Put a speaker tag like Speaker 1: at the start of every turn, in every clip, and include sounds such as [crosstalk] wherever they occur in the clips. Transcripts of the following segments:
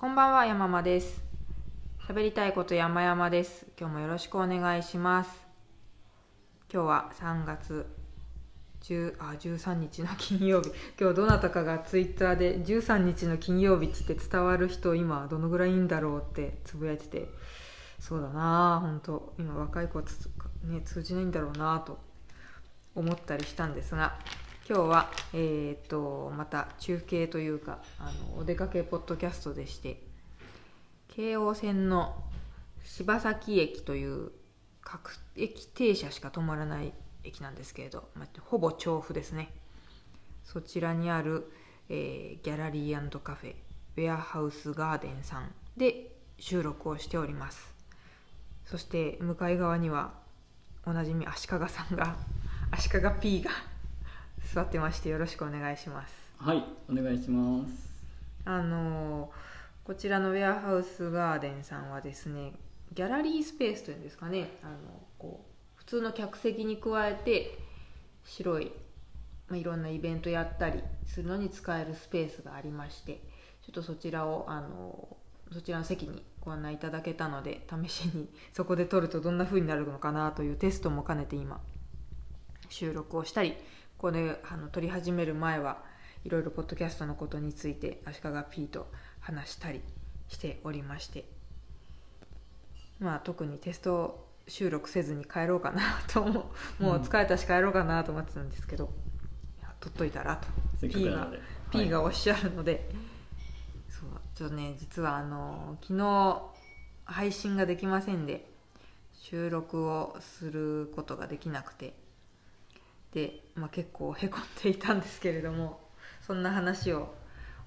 Speaker 1: こんばんは山間です。喋りたいこと山々です。今日もよろしくお願いします。今日は3月10あ13日の金曜日。今日どなたかがツイッターで13日の金曜日って伝わる人今どのぐらいいいんだろうってつぶやいてて。そうだなあ本当。今若い子はつ、ね、通じないんだろうなと思ったりしたんですが。今日は、えー、とまた中継というかあのお出かけポッドキャストでして京王線の柴崎駅という各駅停車しか止まらない駅なんですけれど、まあ、ほぼ調布ですね。そちらにある、えー、ギャラリーカフェウェアハウスガーデンさんで収録をしております。そして向かい側にはおなじみ足利さんが足利 P が座ってましてよろしくお願いします。
Speaker 2: はいお願いします。
Speaker 1: あのこちらのウェアハウスガーデンさんはですねギャラリースペースというんですかね。あのこう普通の客席に加えて白い、まあ、いろんなイベントやったりするのに使えるスペースがありましてちょっとそちらをあのそちらの席にご案内いただけたので試しに [laughs] そこで撮るとどんな風になるのかなというテストも兼ねて今収録をしたりこれあの撮り始める前はいろいろポッドキャストのことについて足利 P と話したりしておりまして。まあ特にテスト収録せずに帰ろうかなと思うもう疲れたし帰ろうかなと思ってたんですけど、うん、撮っといたらと。P が、はい、P がおっしゃるので、そうちょっとね実はあの昨日配信ができませんで収録をすることができなくて。で、まあ、結構へこんでいたんですけれどもそんな話を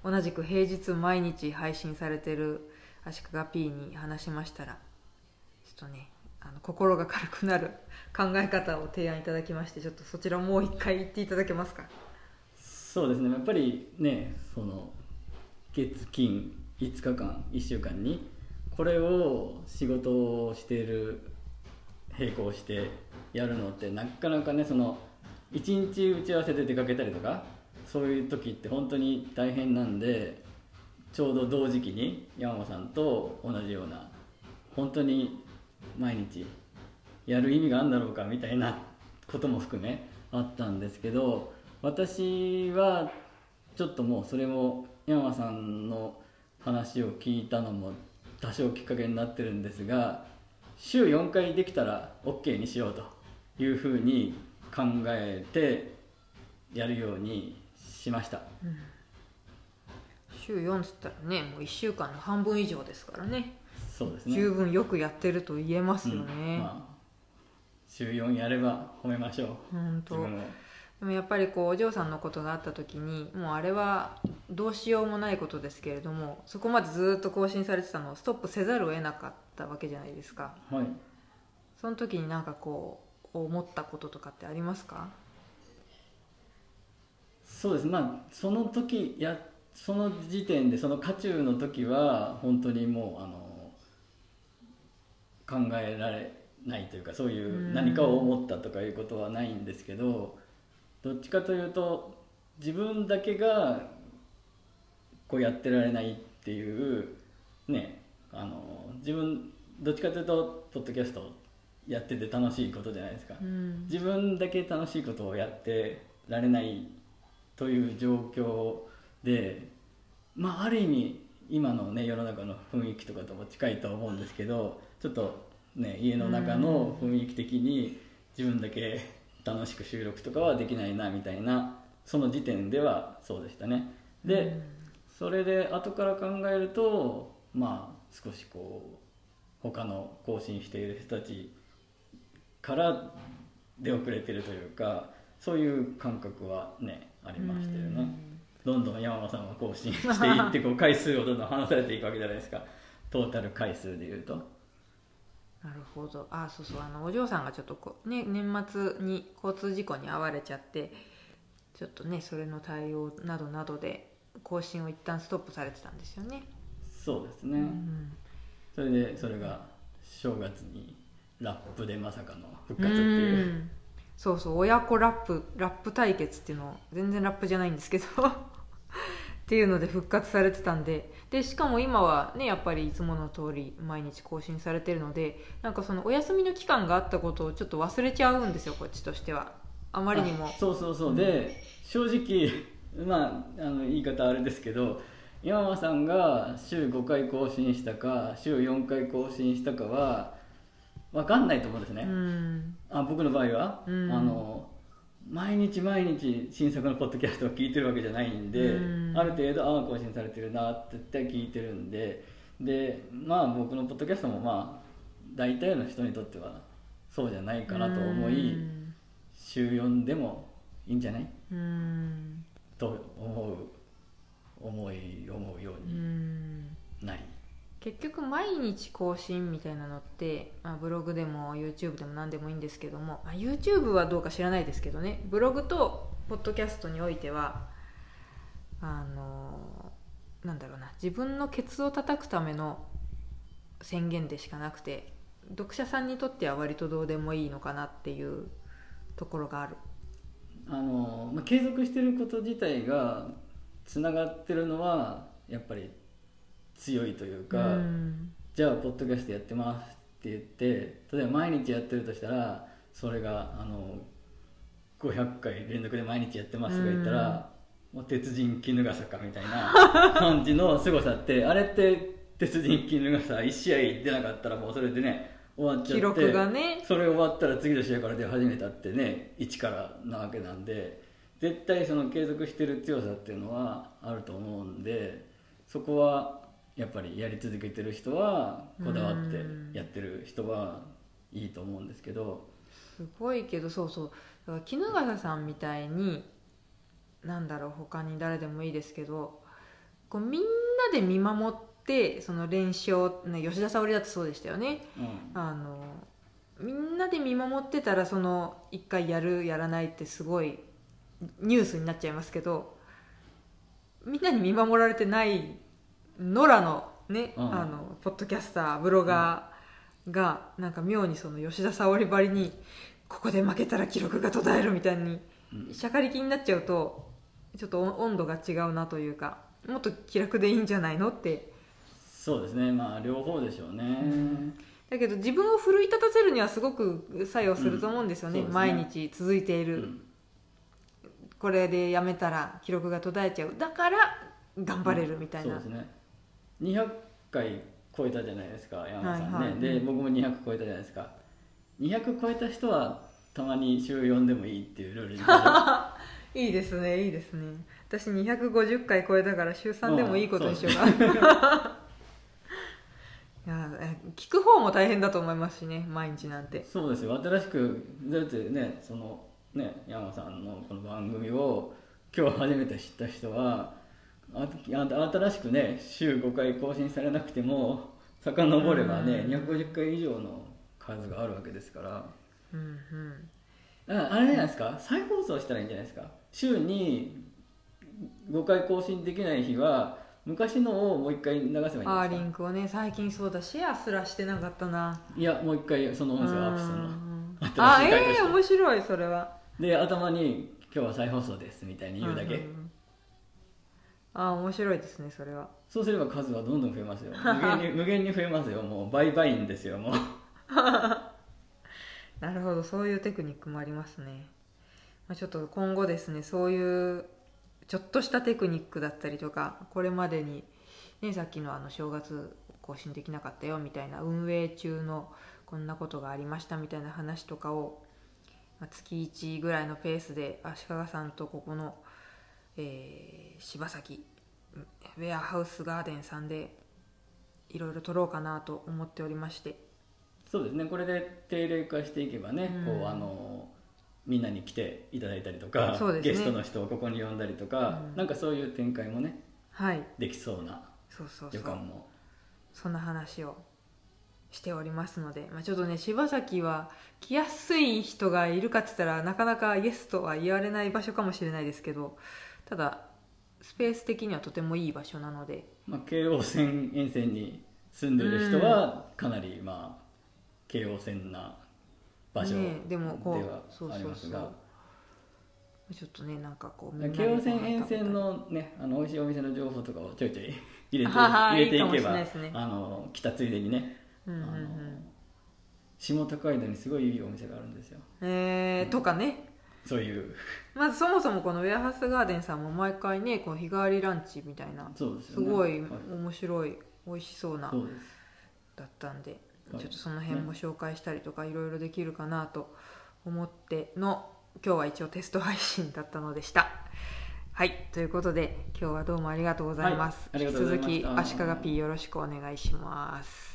Speaker 1: 同じく平日毎日配信されてる足利 P に話しましたらちょっとねあの心が軽くなる考え方を提案いただきましてちょっとそちらもう一回言っていただけますか？
Speaker 2: そうですね。やっぱりねその月金5日間1週間にこれを仕事をしている並行してやるのってなかなかねその1日打ち合わせで出かけたりとかそういう時って本当に大変なんでちょうど同時期に山間さんと同じような本当に毎日やる意味があるんだろうかみたいなことも含めあったんですけど私はちょっともうそれも山間さんの話を聞いたのも多少きっかけになってるんですが週4回できたら OK にしようというふうに考えてやるようにしました、うん、
Speaker 1: 週4っつったらねもう1週間の半分以上ですからね。
Speaker 2: そうですね。
Speaker 1: 十分よくやってると言えますよね、うん。まあ、
Speaker 2: 週4やれば褒めましょう。
Speaker 1: 本当。でもやっぱりこうお嬢さんのことがあった時にもうあれはどうしようもないことですけれどもそこまでずっと更新されてたのをストップせざるを得なかったわけじゃないですか。
Speaker 2: はい。
Speaker 1: その時になんかこう思ったこととかってありますか？
Speaker 2: そうです。まあその時やその時点でその渦中の時は本当にもうあの考えられないというかそういう何かを思ったとかいうことはないんですけどどっちかというと自分だけがこうやってられないっていうねあの自分どっちかというとポッドキャストやってて楽しいことじゃないですか、うん、自分だけ楽しいことをやってられないという状況でまあある意味今のね世の中の雰囲気とかとも近いと思うんですけどちょっとね家の中の雰囲気的に自分だけ楽しく収録とかはできないなみたいなその時点ではそうでしたね。でそれで後から考えるとまあ少しこう他の更新している人たちから出遅れてるというかそういう感覚はねありましたよね。どんどん山間さんは更新していってこう回数をどんどん話されていくわけじゃないですか。トータル回数でいうと。
Speaker 1: なるほど。あそうそう。あのお嬢さんがちょっとこう、ね、年末に交通事故に遭われちゃってちょっとねそれの対応などなどで更新を一旦ストップされてたんですよね。
Speaker 2: そうですね、うん、それでそれが正月にラップでまさかの復活っていう、う
Speaker 1: そうそう親子ラップラップ対決っていうの全然ラップじゃないんですけど。[laughs] っていうので復活されてたんで。でしかも今はねやっぱりいつもの通り毎日更新されてるのでなんかそのお休みの期間があったことをちょっと忘れちゃうんですよこっちとしては。あまりにも。
Speaker 2: あそうそうそう、で正直 [laughs] まああの言い方あれですけど山間さんが週5回更新したか週4回更新したかは分かんないと思うんですね、
Speaker 1: うん。
Speaker 2: あ僕の場合は、
Speaker 1: うん。
Speaker 2: あの毎日毎日新作のポッドキャストを聞いてるわけじゃないんで、
Speaker 1: うん。
Speaker 2: ある程度ああ更新されてるなって絶対聞いてるんででまあ僕のポッドキャストもまあ大体の人にとってはそうじゃないかなと思い、
Speaker 1: うん。
Speaker 2: 週4でもいいんじゃない？
Speaker 1: うん。
Speaker 2: と思う思い思うよう
Speaker 1: う
Speaker 2: に
Speaker 1: ん。
Speaker 2: ない、
Speaker 1: 結局毎日更新みたいなのって、まあ、ブログでも YouTube でも何でもいいんですけども、まあ、YouTube はどうか知らないですけどね。ブログとポッドキャストにおいてはあのなんだろうな。自分のケツを叩くための宣言でしかなくて読者さんにとっては割とどうでもいいのかなっていうところがある。
Speaker 2: あのまあ、継続してること自体がつながってるのはやっぱり強いというか、
Speaker 1: うん。
Speaker 2: じゃあポッドキャストやってますって言って例えば毎日やってるとしたらそれがあの500回連続で毎日やってますとか言ったら、もう鉄人絹笠かみたいな [laughs] 感じの凄さってあれって鉄人絹笠1試合出なかったらもうそれでね終わっちゃって
Speaker 1: 記録がね。
Speaker 2: それ終わったら次の試合から出始めたってね1からなわけなんで絶対その継続してる強さっていうのはあると思うんでそこはやっぱりやり続けてる人はこだわってやってる人はいいと思うんですけど。
Speaker 1: すごいけどそうそう。だから衣笠さんみたいになんだろう他に誰でもいいですけどこうみんなで見守ってその練習を、ね、吉田沙保里だってそうでしたよね。
Speaker 2: うん。
Speaker 1: あのみんなで見守ってたらその1回やるやらないってすごいニュースになっちゃいますけどみんなに見守られてない野良のね、
Speaker 2: うん。
Speaker 1: あのポッドキャスターブロガーがなんか妙にその吉田沙保里ばりにここで負けたら記録が途絶えるみたいに
Speaker 2: うん。
Speaker 1: しゃかりきになっちゃうとちょっと温度が違うなというかもっと気楽でいいんじゃないのって。
Speaker 2: そうですね。まあ両方でしょうね、
Speaker 1: だけど自分を奮い立たせるにはすごく作用すると思うんですよね,、
Speaker 2: ね。
Speaker 1: 毎日続いていうる、
Speaker 2: ん。
Speaker 1: これでやめたら記録が途絶えちゃう。だから頑張れるみたいな、
Speaker 2: そうですね200回超えたじゃないですか山田さんね、
Speaker 1: はいはい。
Speaker 2: で僕も200超えたじゃないですか。200超えた人はたまに週4でもいいっていうルールに [laughs]
Speaker 1: いいですねいいですね。私250回超えたから週3でもいいことにしようか。[laughs] いやえ聞く方も大変だと思いますしね毎日なんて。
Speaker 2: そうですよ。新しくだってねそのね山さんのこの番組を今日初めて知った人は新しくね週5回更新されなくても遡ればね
Speaker 1: うん。
Speaker 2: 250回以上の数があるわけですから。
Speaker 1: うんうん。
Speaker 2: だからあれじゃないですか？再放送したらいいんじゃないですか？週に5回更新できない日は昔のをもう一回流せばいいんですか？
Speaker 1: リンクをね最近そうだシェアすらしてなかったな。い
Speaker 2: やもう一回その音声をアップするの。
Speaker 1: うんあええ面白いそれは。
Speaker 2: で頭に「今日は再放送です」みたいに言うだけ、
Speaker 1: んんんああ面白いですねそれは。
Speaker 2: そうすれば数はどんどん増えますよ。[laughs] 無限に無限に増えますよ。もう倍々んですよもう。[laughs]
Speaker 1: なるほどそういうテクニックもありますね、まあ、ちょっと今後ですねそういうちょっとしたテクニックだったりとかこれまでに、ね、さっきのあの正月更新できなかったよみたいな運営中のこんなことがありましたみたいな話とかを、まあ、月1ぐらいのペースで足利さんとここの、えー柴崎ウェアハウスガーデンさんでいろいろ撮ろうかなと思っておりまして。
Speaker 2: そうですね。これで定例化していけばね、
Speaker 1: うん。
Speaker 2: こうあのみんなに来ていただいたりとか、
Speaker 1: ね。
Speaker 2: ゲストの人をここに呼んだりとか、
Speaker 1: うん。
Speaker 2: なんかそういう展開もね
Speaker 1: はい。
Speaker 2: できそうな
Speaker 1: そうそうそう。
Speaker 2: 予感も。
Speaker 1: そんな話をしておりますので、まあ、ちょっとね柴崎は来やすい人がいるかって言ったらなかなかイエスとは言われない場所かもしれないですけどただスペース的にはとてもいい場所なので。
Speaker 2: まあ、京王線沿線に住んでる人はかなりまあ京王線な場所ではありますが、
Speaker 1: ちょっとねなんかこう
Speaker 2: 京王線沿線のねあの美味しいお店の情報とかをちょいちょい [laughs] 入れて入れていけば
Speaker 1: ね。
Speaker 2: あの来たついでにね
Speaker 1: うんうんうん。
Speaker 2: 下高井戸にすごいいいお店があるんですよ。
Speaker 1: えー、とかね
Speaker 2: そういう。
Speaker 1: まずそもそもこのウェアハウスガーデンさんも毎回ねこう日替わりランチみたいな
Speaker 2: そうです
Speaker 1: ごい
Speaker 2: は
Speaker 1: 面白い美味しそうなだったんで
Speaker 2: はい。
Speaker 1: ちょっとその辺も紹介したりとかいろいろできるかなと思っての今日は一応テスト配信だったのでした。はい。ということで今日はどうもありがとうございます、
Speaker 2: はい
Speaker 1: 引き続き足利 P よろしくお願いします